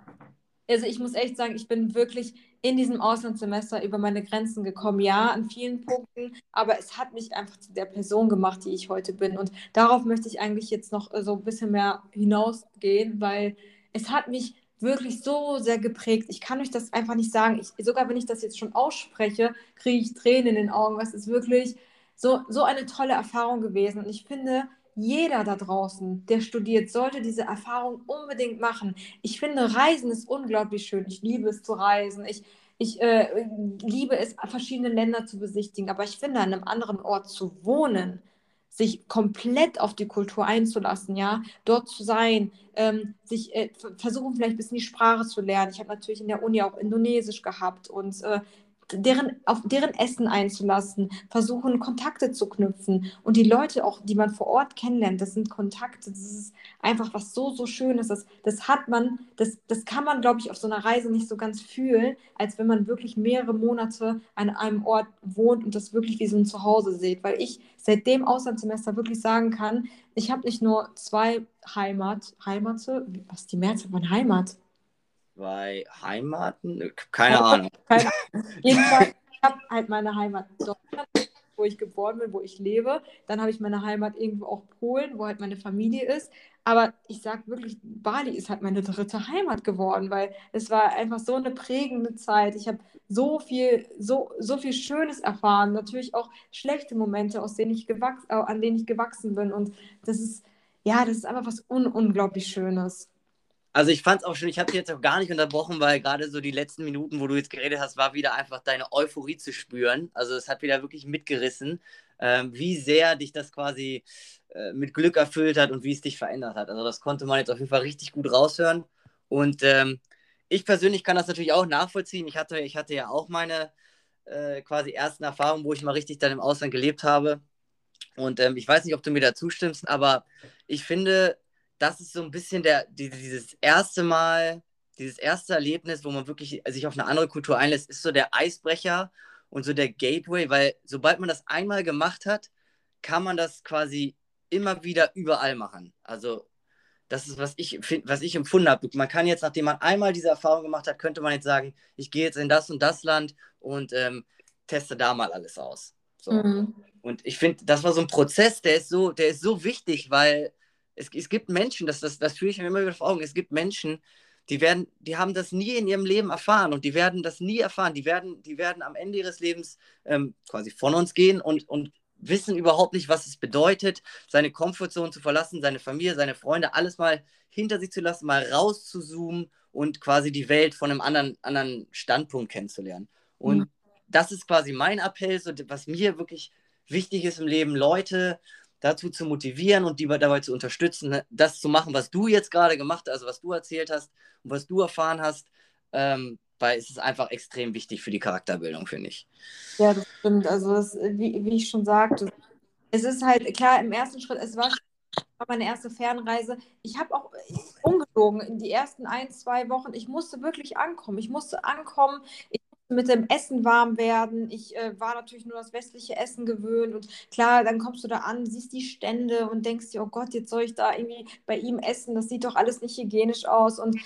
also ich muss echt sagen, ich bin wirklich in diesem Auslandssemester über meine Grenzen gekommen. Ja, an vielen Punkten, aber es hat mich einfach zu der Person gemacht, die ich heute bin. Und darauf möchte ich eigentlich jetzt noch äh, so ein bisschen mehr hinausgehen, weil es hat mich wirklich so sehr geprägt. Ich kann euch das einfach nicht sagen. Ich, sogar wenn ich das jetzt schon ausspreche, kriege ich Tränen in den Augen. Es ist wirklich so, so eine tolle Erfahrung gewesen. Und ich finde, jeder da draußen, der studiert, sollte diese Erfahrung unbedingt machen. Ich finde, Reisen ist unglaublich schön. Ich liebe es zu reisen. Ich, ich äh, liebe es, verschiedene Länder zu besichtigen. Aber ich finde, an einem anderen Ort zu wohnen, sich komplett auf die Kultur einzulassen, ja, dort zu sein, ähm, sich äh, versuchen vielleicht ein bisschen die Sprache zu lernen. Ich habe natürlich in der Uni auch Indonesisch gehabt und äh, deren, auf deren Essen einzulassen, versuchen Kontakte zu knüpfen und die Leute auch, die man vor Ort kennenlernt, das sind Kontakte, das ist einfach was so, so Schönes, das, das hat man, das, das kann man, glaube ich, auf so einer Reise nicht so ganz fühlen, als wenn man wirklich mehrere Monate an einem Ort wohnt und das wirklich wie so ein Zuhause sieht, weil ich seit dem Auslandssemester wirklich sagen kann, ich habe nicht nur zwei Heimat, Heimate, was die Mehrzahl von Heimat? Zwei Heimaten? Keine Ahnung. Keine Ahnung. Jedenfalls, ich habe halt meine Heimat Deutschland, wo ich geboren bin, wo ich lebe. Dann habe ich meine Heimat irgendwo auch Polen, wo halt meine Familie ist. Aber ich sage wirklich, Bali ist halt meine dritte Heimat geworden, weil es war einfach so eine prägende Zeit. Ich habe so viel, so, so viel Schönes erfahren. Natürlich auch schlechte Momente, aus denen ich gewachs äh, an denen ich gewachsen bin. Und das ist, ja, das ist einfach was un unglaublich Schönes. Also ich fand es auch schön, ich habe dich jetzt auch gar nicht unterbrochen, weil gerade so die letzten Minuten, wo du jetzt geredet hast, war wieder einfach deine Euphorie zu spüren. Also es hat wieder wirklich mitgerissen, ähm, wie sehr dich das quasi äh, mit Glück erfüllt hat und wie es dich verändert hat. Also das konnte man jetzt auf jeden Fall richtig gut raushören. Und ähm, ich persönlich kann das natürlich auch nachvollziehen. Ich hatte, ich hatte ja auch meine äh, quasi ersten Erfahrungen, wo ich mal richtig dann im Ausland gelebt habe. Und ähm, ich weiß nicht, ob du mir da zustimmst, aber ich finde, das ist so ein bisschen der, die, dieses erste Mal, dieses erste Erlebnis, wo man wirklich sich auf eine andere Kultur einlässt, ist so der Eisbrecher und so der Gateway, weil sobald man das einmal gemacht hat, kann man das quasi immer wieder überall machen. Also das ist, was ich, was ich empfunden habe. Man kann jetzt, nachdem man einmal diese Erfahrung gemacht hat, könnte man jetzt sagen, ich gehe jetzt in das und das Land und ähm, teste da mal alles aus. So. Mhm. Und ich finde, das war so ein Prozess, der ist so, der ist so wichtig, weil es, es gibt Menschen, das, das, das fühle ich mir immer wieder vor Augen, es gibt Menschen, die werden, die haben das nie in ihrem Leben erfahren und die werden das nie erfahren. Die werden, die werden am Ende ihres Lebens ähm, quasi von uns gehen und, und wissen überhaupt nicht, was es bedeutet, seine Komfortzone zu verlassen, seine Familie, seine Freunde, alles mal hinter sich zu lassen, mal rauszuzoomen und quasi die Welt von einem anderen, anderen Standpunkt kennenzulernen. Und mhm. das ist quasi mein Appell, so, was mir wirklich wichtig ist im Leben, Leute dazu zu motivieren und die dabei zu unterstützen, ne, das zu machen, was du jetzt gerade gemacht hast, also was du erzählt hast und was du erfahren hast, ähm, weil es ist einfach extrem wichtig für die Charakterbildung, finde ich. Ja, das stimmt. Also, das, wie, wie ich schon sagte, es ist halt klar, im ersten Schritt, es war meine erste Fernreise. Ich habe auch ungelogen in die ersten ein, zwei Wochen, ich musste wirklich ankommen. Ich musste ankommen, ich mit dem Essen warm werden. Ich äh, war natürlich nur das westliche Essen gewöhnt. Und klar, dann kommst du da an, siehst die Stände und denkst dir, oh Gott, jetzt soll ich da irgendwie bei ihm essen, das sieht doch alles nicht hygienisch aus. Und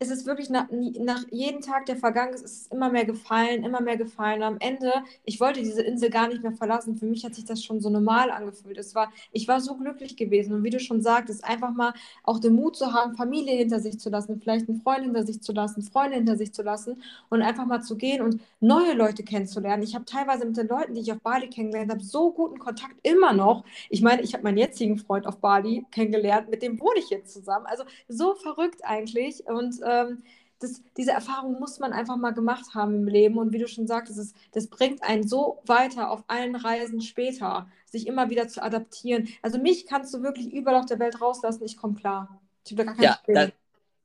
es ist wirklich nach, nach jedem Tag, der vergangen ist, ist es immer mehr gefallen, immer mehr gefallen. Und am Ende, ich wollte diese Insel gar nicht mehr verlassen. Für mich hat sich das schon so normal angefühlt. Es war, ich war so glücklich gewesen. Und wie du schon sagtest, einfach mal auch den Mut zu haben, Familie hinter sich zu lassen, vielleicht einen Freund hinter sich zu lassen, Freunde hinter sich zu lassen und einfach mal zu gehen und neue Leute kennenzulernen. Ich habe teilweise mit den Leuten, die ich auf Bali kennengelernt habe, so guten Kontakt immer noch. Ich meine, ich habe meinen jetzigen Freund auf Bali kennengelernt, mit dem wohne ich jetzt zusammen. Also so verrückt eigentlich. Und ähm, das, diese Erfahrung muss man einfach mal gemacht haben im Leben. Und wie du schon sagtest, das, das bringt einen so weiter auf allen Reisen später, sich immer wieder zu adaptieren. Also mich kannst du wirklich überall auf der Welt rauslassen, ich komme klar. Ich habe da gar kein ja, das,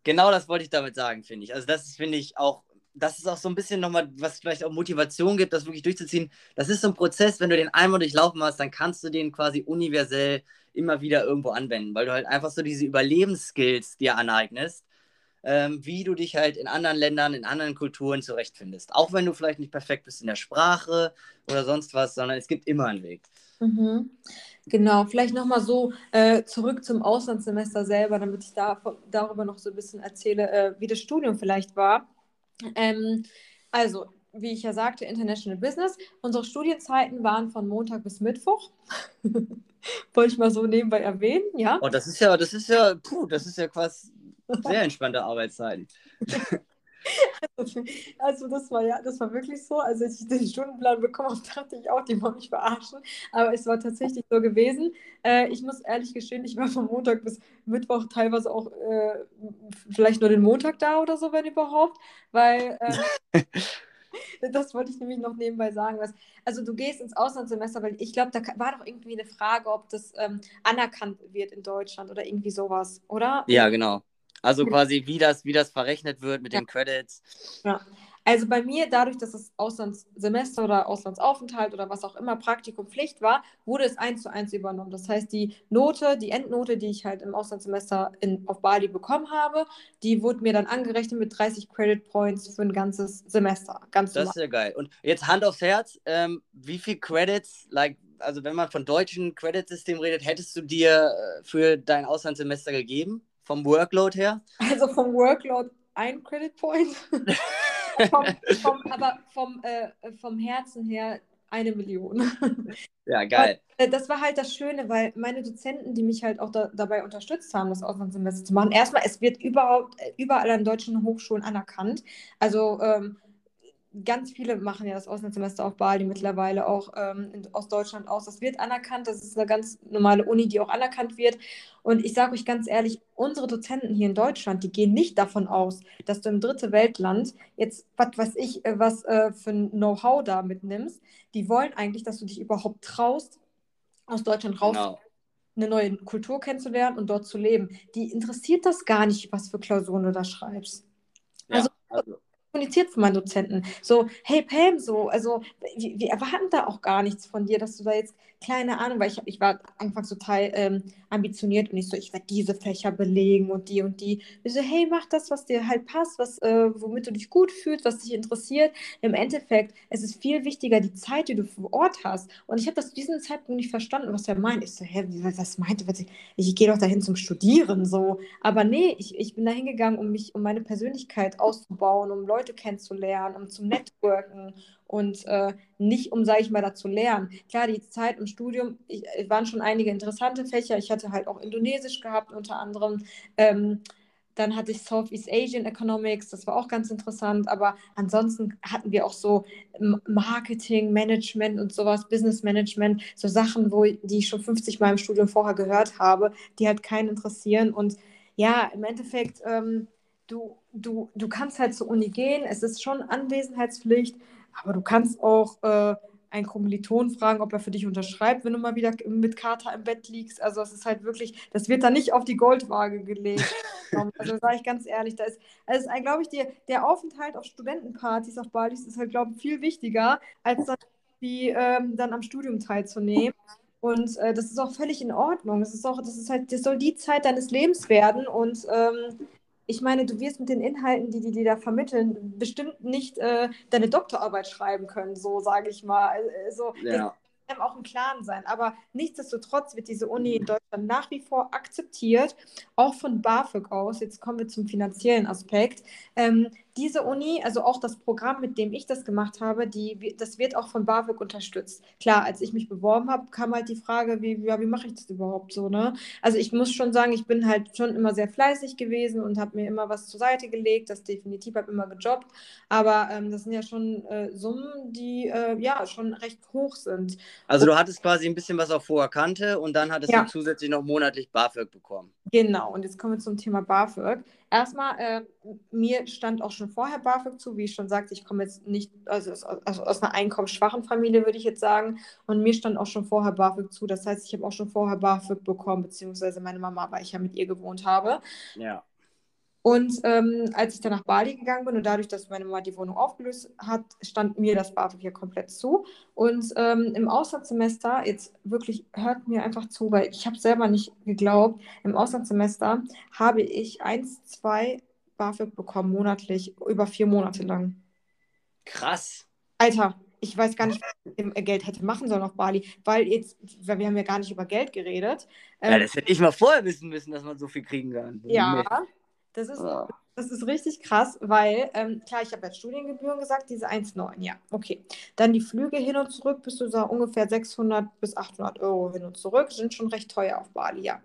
genau das wollte ich damit sagen, finde ich. Also das finde ich, auch, das ist auch so ein bisschen nochmal, was vielleicht auch Motivation gibt, das wirklich durchzuziehen. Das ist so ein Prozess, wenn du den einmal durchlaufen hast, dann kannst du den quasi universell immer wieder irgendwo anwenden, weil du halt einfach so diese Überlebensskills dir aneignest ähm, wie du dich halt in anderen Ländern, in anderen Kulturen zurechtfindest. Auch wenn du vielleicht nicht perfekt bist in der Sprache oder sonst was, sondern es gibt immer einen Weg. Mhm. Genau, vielleicht nochmal so äh, zurück zum Auslandssemester selber, damit ich da, darüber noch so ein bisschen erzähle, äh, wie das Studium vielleicht war. Ähm, also, wie ich ja sagte, International Business. Unsere Studienzeiten waren von Montag bis Mittwoch. Wollte ich mal so nebenbei erwähnen, ja. Oh, das ist ja, das ist ja, puh, das ist ja quasi sehr entspannte Arbeitszeiten. Also das war ja, das war wirklich so. Also als ich den Stundenplan bekommen habe, dachte ich auch, die wollen mich verarschen. Aber es war tatsächlich so gewesen. Äh, ich muss ehrlich gestehen, ich war von Montag bis Mittwoch teilweise auch äh, vielleicht nur den Montag da oder so, wenn überhaupt. Weil äh, das wollte ich nämlich noch nebenbei sagen. Was, also du gehst ins Auslandssemester, weil ich glaube, da war doch irgendwie eine Frage, ob das ähm, anerkannt wird in Deutschland oder irgendwie sowas, oder? Ja, genau. Also quasi, wie das, wie das verrechnet wird mit ja. den Credits. Ja. Also bei mir, dadurch, dass das Auslandssemester oder Auslandsaufenthalt oder was auch immer Praktikum Pflicht war, wurde es eins zu eins übernommen. Das heißt, die Note, die Endnote, die ich halt im Auslandssemester in, auf Bali bekommen habe, die wurde mir dann angerechnet mit 30 Credit Points für ein ganzes Semester. Ganz das normal. ist ja geil. Und jetzt Hand aufs Herz, ähm, wie viel Credits, like, also wenn man von deutschen Credit-System redet, hättest du dir äh, für dein Auslandssemester gegeben? Vom Workload her? Also vom Workload ein Credit Point. vom, vom, aber vom, äh, vom Herzen her eine Million. Ja, geil. Und, äh, das war halt das Schöne, weil meine Dozenten, die mich halt auch da, dabei unterstützt haben, das Auslandssemester zu machen, erstmal, es wird überhaupt äh, überall an deutschen Hochschulen anerkannt. Also ähm, ganz viele machen ja das Auslandssemester auf Bali mittlerweile auch ähm, in, aus Deutschland aus. Das wird anerkannt, das ist eine ganz normale Uni, die auch anerkannt wird. Und ich sage euch ganz ehrlich, unsere Dozenten hier in Deutschland, die gehen nicht davon aus, dass du im dritte Weltland jetzt, was weiß ich, äh, was äh, für ein Know-how da mitnimmst. Die wollen eigentlich, dass du dich überhaupt traust, aus Deutschland raus genau. eine neue Kultur kennenzulernen und dort zu leben. Die interessiert das gar nicht, was für Klausuren du da schreibst. Ja, also, also kommuniziert von meinen Dozenten. So, hey Pam, so, also wir, wir, erwarten da auch gar nichts von dir, dass du da jetzt keine Ahnung, weil ich, ich war anfangs total ähm, ambitioniert und ich so, ich werde diese Fächer belegen und die und die. Ich so, hey, mach das, was dir halt passt, was, äh, womit du dich gut fühlst, was dich interessiert. Im Endeffekt, es ist viel wichtiger, die Zeit, die du vor Ort hast. Und ich habe das zu diesem Zeitpunkt nicht verstanden, was er meint. Ich so, hä, was meinte? Was ich, ich gehe doch dahin zum Studieren, so. Aber nee, ich, ich bin da hingegangen, um mich, um meine Persönlichkeit auszubauen, um Leute kennenzulernen, um zu networken und äh, nicht, um, sage ich mal, da zu lernen. Klar, die Zeit im Studium, ich, es waren schon einige interessante Fächer. Ich hatte halt auch Indonesisch gehabt, unter anderem. Ähm, dann hatte ich Southeast Asian Economics, das war auch ganz interessant. Aber ansonsten hatten wir auch so Marketing, Management und sowas, Business Management, so Sachen, wo, die ich schon 50 Mal im Studium vorher gehört habe, die halt keinen interessieren. Und ja, im Endeffekt, ähm, du, du, du kannst halt zur Uni gehen, es ist schon Anwesenheitspflicht, aber du kannst auch äh, einen Kommiliton fragen, ob er für dich unterschreibt, wenn du mal wieder mit Kater im Bett liegst. Also es ist halt wirklich, das wird da nicht auf die Goldwaage gelegt. also sage ich ganz ehrlich, da ist, also glaube ich, die, der Aufenthalt auf Studentenpartys auf Bali ist halt, glaube ich, viel wichtiger, als dann, die, ähm, dann am Studium teilzunehmen. Und äh, das ist auch völlig in Ordnung. Das ist auch, das ist halt, das soll die Zeit deines Lebens werden. Und ähm, ich meine, du wirst mit den Inhalten, die die dir da vermitteln, bestimmt nicht äh, deine Doktorarbeit schreiben können, so sage ich mal. Also, ja einem auch im Klaren sein. Aber nichtsdestotrotz wird diese Uni in Deutschland nach wie vor akzeptiert, auch von BAföG aus. Jetzt kommen wir zum finanziellen Aspekt. Ähm, diese Uni, also auch das Programm, mit dem ich das gemacht habe, die, das wird auch von BAföG unterstützt. Klar, als ich mich beworben habe, kam halt die Frage, wie, ja, wie mache ich das überhaupt so, ne? Also ich muss schon sagen, ich bin halt schon immer sehr fleißig gewesen und habe mir immer was zur Seite gelegt, das definitiv habe immer gejobbt, aber ähm, das sind ja schon äh, Summen, die äh, ja schon recht hoch sind. Also du hattest quasi ein bisschen was auf hoher Kante und dann hattest ja. du zusätzlich noch monatlich BAföG bekommen. Genau, und jetzt kommen wir zum Thema BAföG. Erstmal, äh, mir stand auch schon vorher BAföG zu, wie ich schon sagte, ich komme jetzt nicht, also aus, also aus einer einkommensschwachen Familie, würde ich jetzt sagen. Und mir stand auch schon vorher BAföG zu. Das heißt, ich habe auch schon vorher BAföG bekommen, beziehungsweise meine Mama, weil ich ja mit ihr gewohnt habe. Ja. Und ähm, als ich dann nach Bali gegangen bin und dadurch, dass meine Mama die Wohnung aufgelöst hat, stand mir das BAföG hier komplett zu. Und ähm, im Auslandssemester, jetzt wirklich hört mir einfach zu, weil ich habe selber nicht geglaubt, im Auslandssemester habe ich eins, zwei BAföG bekommen, monatlich, über vier Monate lang. Krass. Alter, ich weiß gar nicht, was ich Geld hätte machen sollen auf Bali, weil jetzt, weil wir haben ja gar nicht über Geld geredet. Ähm, ja, das hätte ich mal vorher wissen müssen, dass man so viel kriegen kann. Ja, das ist, oh. das ist richtig krass, weil, ähm, klar, ich habe jetzt Studiengebühren gesagt, diese 1,9, ja, okay. Dann die Flüge hin und zurück, bist du so ungefähr 600 bis 800 Euro hin und zurück, sind schon recht teuer auf Bali, ja.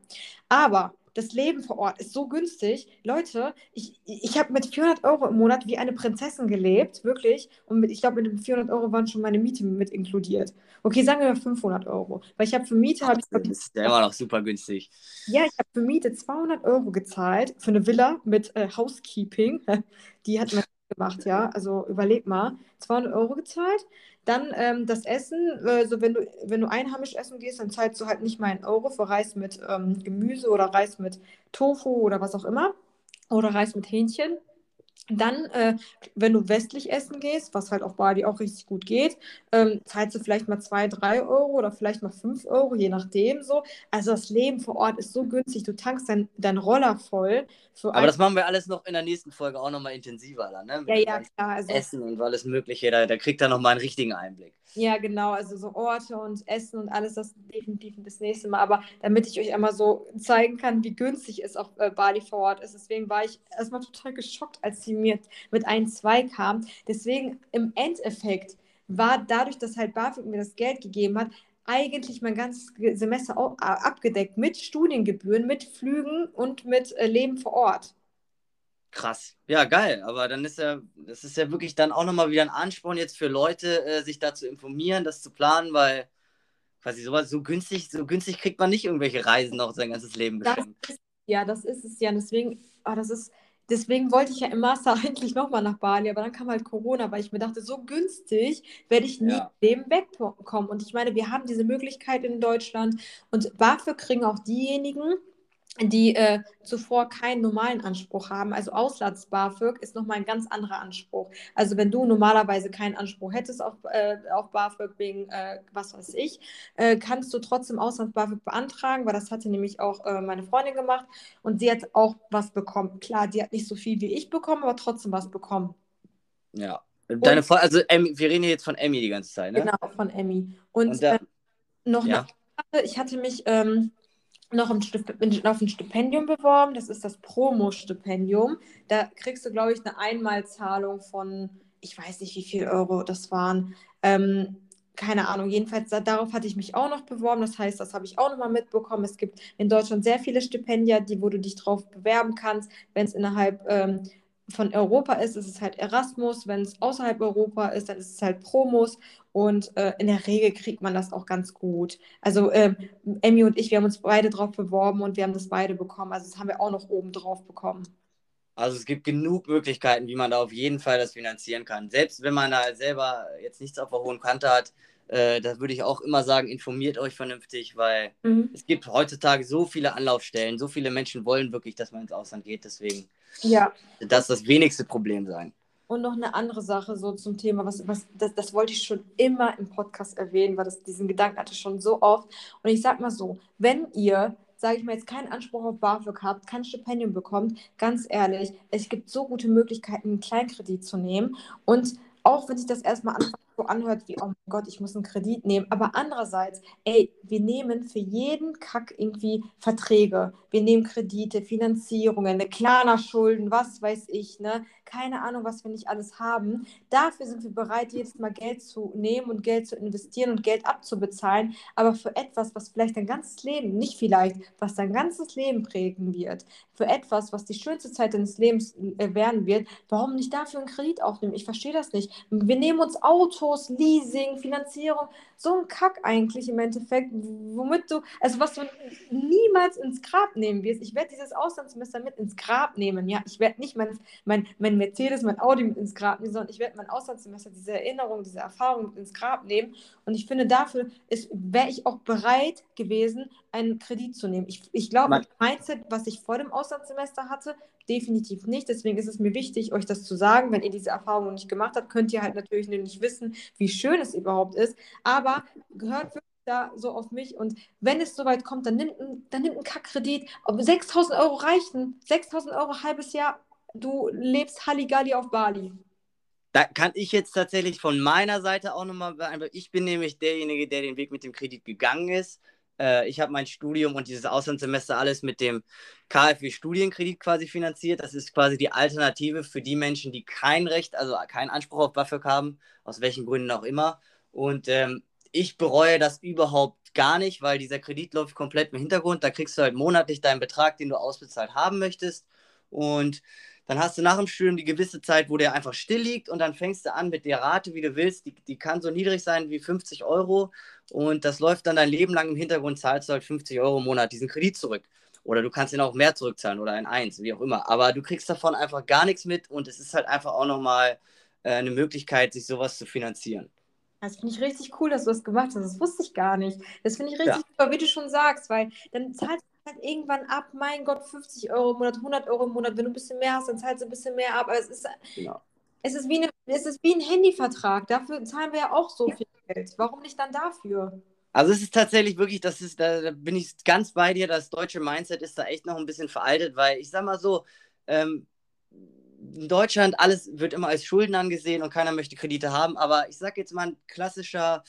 Aber das Leben vor Ort ist so günstig. Leute, ich, ich habe mit 400 Euro im Monat wie eine Prinzessin gelebt, wirklich. Und mit, ich glaube, mit den 400 Euro waren schon meine Miete mit inkludiert. Okay, sagen wir mal 500 Euro. Weil ich habe für Miete... Das ist der war noch super günstig. Ja, ich habe für Miete 200 Euro gezahlt für eine Villa mit äh, Housekeeping. Die hat man gemacht, ja. Also überleg mal. 200 Euro gezahlt. Dann ähm, das Essen, also wenn du, wenn du einheimisch essen gehst, dann zahlst du halt nicht mal einen Euro für Reis mit ähm, Gemüse oder Reis mit Tofu oder was auch immer. Oder Reis mit Hähnchen. Dann, äh, wenn du westlich essen gehst, was halt auf Bali auch richtig gut geht, ähm, zahlst du vielleicht mal 2, 3 Euro oder vielleicht mal 5 Euro, je nachdem so. Also das Leben vor Ort ist so günstig. Du tankst deinen dein Roller voll. Aber das machen wir alles noch in der nächsten Folge auch nochmal intensiver dann, ne? Mit ja, ja, klar. Also, Essen und alles Mögliche, da, da kriegt er nochmal einen richtigen Einblick. Ja, genau. Also so Orte und Essen und alles, das definitiv das nächste Mal. Aber damit ich euch einmal so zeigen kann, wie günstig es auf äh, Bali vor Ort ist. Deswegen war ich erstmal total geschockt, als sie mir mit ein, zwei kam. Deswegen im Endeffekt war dadurch, dass halt BAföG mir das Geld gegeben hat, eigentlich mein ganzes Semester abgedeckt mit Studiengebühren, mit Flügen und mit äh, Leben vor Ort. Krass. Ja, geil. Aber dann ist ja, das ist ja wirklich dann auch nochmal wieder ein Ansporn jetzt für Leute, äh, sich da zu informieren, das zu planen, weil quasi sowas so günstig, so günstig kriegt man nicht irgendwelche Reisen noch sein ganzes Leben. Ist, ja, das ist es ja. Deswegen, oh, das ist, Deswegen wollte ich ja im Master eigentlich nochmal nach Bali, aber dann kam halt Corona, weil ich mir dachte, so günstig werde ich nie ja. dem wegkommen. Und ich meine, wir haben diese Möglichkeit in Deutschland und dafür kriegen auch diejenigen, die äh, zuvor keinen normalen Anspruch haben. Also Auslands-BAföG ist nochmal ein ganz anderer Anspruch. Also wenn du normalerweise keinen Anspruch hättest auf, äh, auf BAföG wegen, äh, was weiß ich, äh, kannst du trotzdem Auslands-BAföG beantragen, weil das hatte nämlich auch äh, meine Freundin gemacht und sie hat auch was bekommen. Klar, die hat nicht so viel wie ich bekommen, aber trotzdem was bekommen. Ja. Deine Freundin, also Emmy, wir reden jetzt von Emmy die ganze Zeit, ne? Genau, von Emmy. Und, und da, äh, noch ja. eine ich hatte mich... Ähm, noch ein auf ein Stipendium beworben. Das ist das Promo-Stipendium. Da kriegst du, glaube ich, eine Einmalzahlung von, ich weiß nicht, wie viel Euro das waren. Ähm, keine Ahnung, jedenfalls darauf hatte ich mich auch noch beworben. Das heißt, das habe ich auch noch mal mitbekommen. Es gibt in Deutschland sehr viele Stipendien, die, wo du dich drauf bewerben kannst, wenn es innerhalb ähm, von Europa ist, ist es halt Erasmus. Wenn es außerhalb Europa ist, dann ist es halt Promos. Und äh, in der Regel kriegt man das auch ganz gut. Also ähm, Emmy und ich, wir haben uns beide drauf beworben und wir haben das beide bekommen. Also das haben wir auch noch oben drauf bekommen. Also es gibt genug Möglichkeiten, wie man da auf jeden Fall das finanzieren kann. Selbst wenn man da selber jetzt nichts auf der hohen Kante hat, äh, da würde ich auch immer sagen, informiert euch vernünftig, weil mhm. es gibt heutzutage so viele Anlaufstellen, so viele Menschen wollen wirklich, dass man ins Ausland geht. Deswegen ja. Das das wenigste Problem sein. Und noch eine andere Sache so zum Thema, was, was, das, das wollte ich schon immer im Podcast erwähnen, weil das, diesen Gedanken hatte ich schon so oft. Und ich sag mal so, wenn ihr, sage ich mal, jetzt keinen Anspruch auf BAföG habt, kein Stipendium bekommt, ganz ehrlich, es gibt so gute Möglichkeiten, einen Kleinkredit zu nehmen. Und auch wenn sich das erstmal anfängt, so anhört wie, oh mein Gott, ich muss einen Kredit nehmen. Aber andererseits, ey, wir nehmen für jeden Kack irgendwie Verträge. Wir nehmen Kredite, Finanzierungen, eine Klarna-Schulden, was weiß ich, ne? Keine Ahnung, was wir nicht alles haben. Dafür sind wir bereit, jedes Mal Geld zu nehmen und Geld zu investieren und Geld abzubezahlen. Aber für etwas, was vielleicht dein ganzes Leben, nicht vielleicht, was dein ganzes Leben prägen wird, für etwas, was die schönste Zeit deines Lebens äh, werden wird, warum nicht dafür einen Kredit aufnehmen? Ich verstehe das nicht. Wir nehmen uns Autos Autos, Leasing, Finanzierung, so ein Kack eigentlich im Endeffekt, womit du, also was du niemals ins Grab nehmen wirst. Ich werde dieses Auslandssemester mit ins Grab nehmen, ja. Ich werde nicht mein, mein, mein Mercedes, mein Audi mit ins Grab nehmen, sondern ich werde mein Auslandssemester, diese Erinnerung, diese Erfahrung mit ins Grab nehmen. Und ich finde, dafür wäre ich auch bereit gewesen, einen Kredit zu nehmen. Ich, ich glaube, das Mindset, was ich vor dem Auslandssemester hatte, definitiv nicht. Deswegen ist es mir wichtig, euch das zu sagen. Wenn ihr diese Erfahrung noch nicht gemacht habt, könnt ihr halt natürlich nicht wissen, wie schön es überhaupt ist. Aber gehört wirklich da so auf mich und wenn es soweit kommt, dann nimmt, dann nimmt ein Kackkredit. 6000 Euro reichen. 6000 Euro halbes Jahr. Du lebst Halligalli auf Bali. Da kann ich jetzt tatsächlich von meiner Seite auch nochmal beantworten. Ich bin nämlich derjenige, der den Weg mit dem Kredit gegangen ist. Äh, ich habe mein Studium und dieses Auslandssemester alles mit dem KfW-Studienkredit quasi finanziert. Das ist quasi die Alternative für die Menschen, die kein Recht, also keinen Anspruch auf BAföG haben, aus welchen Gründen auch immer. Und ähm, ich bereue das überhaupt gar nicht, weil dieser Kredit läuft komplett im Hintergrund. Da kriegst du halt monatlich deinen Betrag, den du ausbezahlt haben möchtest. Und dann hast du nach dem Studium die gewisse Zeit, wo der einfach still liegt und dann fängst du an mit der Rate, wie du willst. Die, die kann so niedrig sein wie 50 Euro und das läuft dann dein Leben lang im Hintergrund, zahlst du halt 50 Euro im Monat diesen Kredit zurück. Oder du kannst ihn auch mehr zurückzahlen oder ein Eins, wie auch immer. Aber du kriegst davon einfach gar nichts mit und es ist halt einfach auch nochmal äh, eine Möglichkeit, sich sowas zu finanzieren. Das finde ich richtig cool, dass du das gemacht hast. Das wusste ich gar nicht. Das finde ich richtig ja. super, wie du schon sagst, weil dann zahlst du halt irgendwann ab, mein Gott, 50 Euro im Monat, 100 Euro im Monat. Wenn du ein bisschen mehr hast, dann zahlst du ein bisschen mehr ab. Aber es ist, genau. es ist, wie, eine, es ist wie ein Handyvertrag. Dafür zahlen wir ja auch so viel Geld. Warum nicht dann dafür? Also es ist tatsächlich wirklich, das ist, da, bin ich ganz bei dir, das deutsche Mindset ist da echt noch ein bisschen veraltet, weil ich sag mal so, ähm, Deutschland alles wird immer als Schulden angesehen und keiner möchte Kredite haben, aber ich sag jetzt mal ein klassischer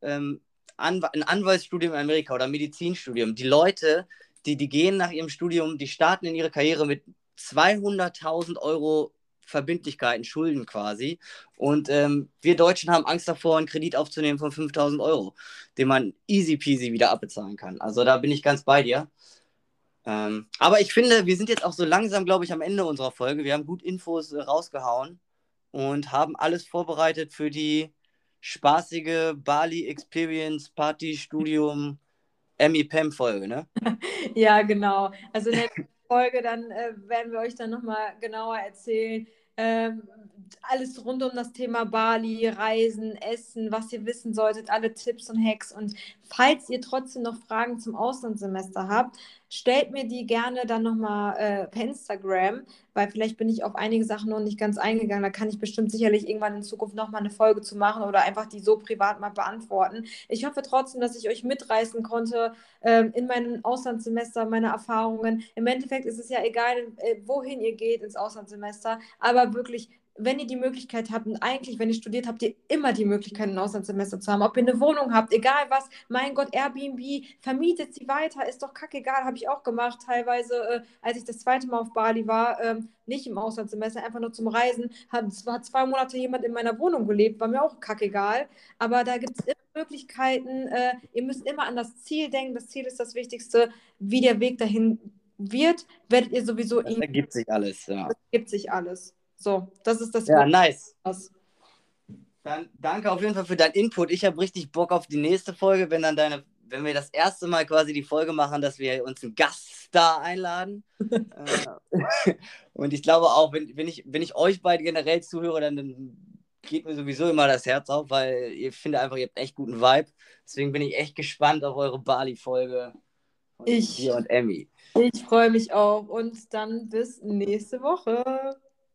ähm, Anw ein Anwaltsstudium in Amerika oder Medizinstudium. Die Leute, die, die gehen nach ihrem Studium, die starten in ihre Karriere mit 200.000 Euro Verbindlichkeiten, Schulden quasi. Und ähm, wir Deutschen haben Angst davor, einen Kredit aufzunehmen von 5000 Euro, den man easy peasy wieder abbezahlen kann. Also da bin ich ganz bei dir. Ähm, aber ich finde, wir sind jetzt auch so langsam, glaube ich, am Ende unserer Folge. Wir haben gut Infos äh, rausgehauen und haben alles vorbereitet für die spaßige Bali Experience Party Studium Emmy Pam Folge, ne? ja, genau. Also in der Folge dann äh, werden wir euch dann nochmal genauer erzählen, ähm, alles rund um das Thema Bali, Reisen, Essen, was ihr wissen solltet, alle Tipps und Hacks. Und falls ihr trotzdem noch Fragen zum Auslandssemester habt, stellt mir die gerne dann nochmal äh, per Instagram, weil vielleicht bin ich auf einige Sachen noch nicht ganz eingegangen. Da kann ich bestimmt sicherlich irgendwann in Zukunft nochmal eine Folge zu machen oder einfach die so privat mal beantworten. Ich hoffe trotzdem, dass ich euch mitreißen konnte äh, in meinem Auslandssemester, meine Erfahrungen. Im Endeffekt ist es ja egal, äh, wohin ihr geht ins Auslandssemester, aber wirklich wenn ihr die Möglichkeit habt, und eigentlich, wenn ihr studiert, habt ihr immer die Möglichkeit, ein Auslandssemester zu haben. Ob ihr eine Wohnung habt, egal was, mein Gott, Airbnb, vermietet sie weiter, ist doch kackegal, habe ich auch gemacht, teilweise, äh, als ich das zweite Mal auf Bali war, ähm, nicht im Auslandssemester, einfach nur zum Reisen, hat, hat zwei Monate jemand in meiner Wohnung gelebt, war mir auch kackegal, aber da gibt es immer Möglichkeiten, äh, ihr müsst immer an das Ziel denken, das Ziel ist das Wichtigste, wie der Weg dahin wird, werdet ihr sowieso... Das ergibt sich alles, ja. Das ergibt sich alles. So, das ist das. Ja, Wort. nice. Dann danke auf jeden Fall für deinen Input. Ich habe richtig Bock auf die nächste Folge, wenn dann deine, wenn wir das erste Mal quasi die Folge machen, dass wir uns einen Gaststar einladen. Äh, und ich glaube auch, wenn, wenn, ich, wenn ich euch beide generell zuhöre, dann, dann geht mir sowieso immer das Herz auf, weil ihr findet einfach, ihr habt echt guten Vibe. Deswegen bin ich echt gespannt auf eure Bali-Folge ich, dir und Emmy. Ich freue mich auch und dann bis nächste Woche.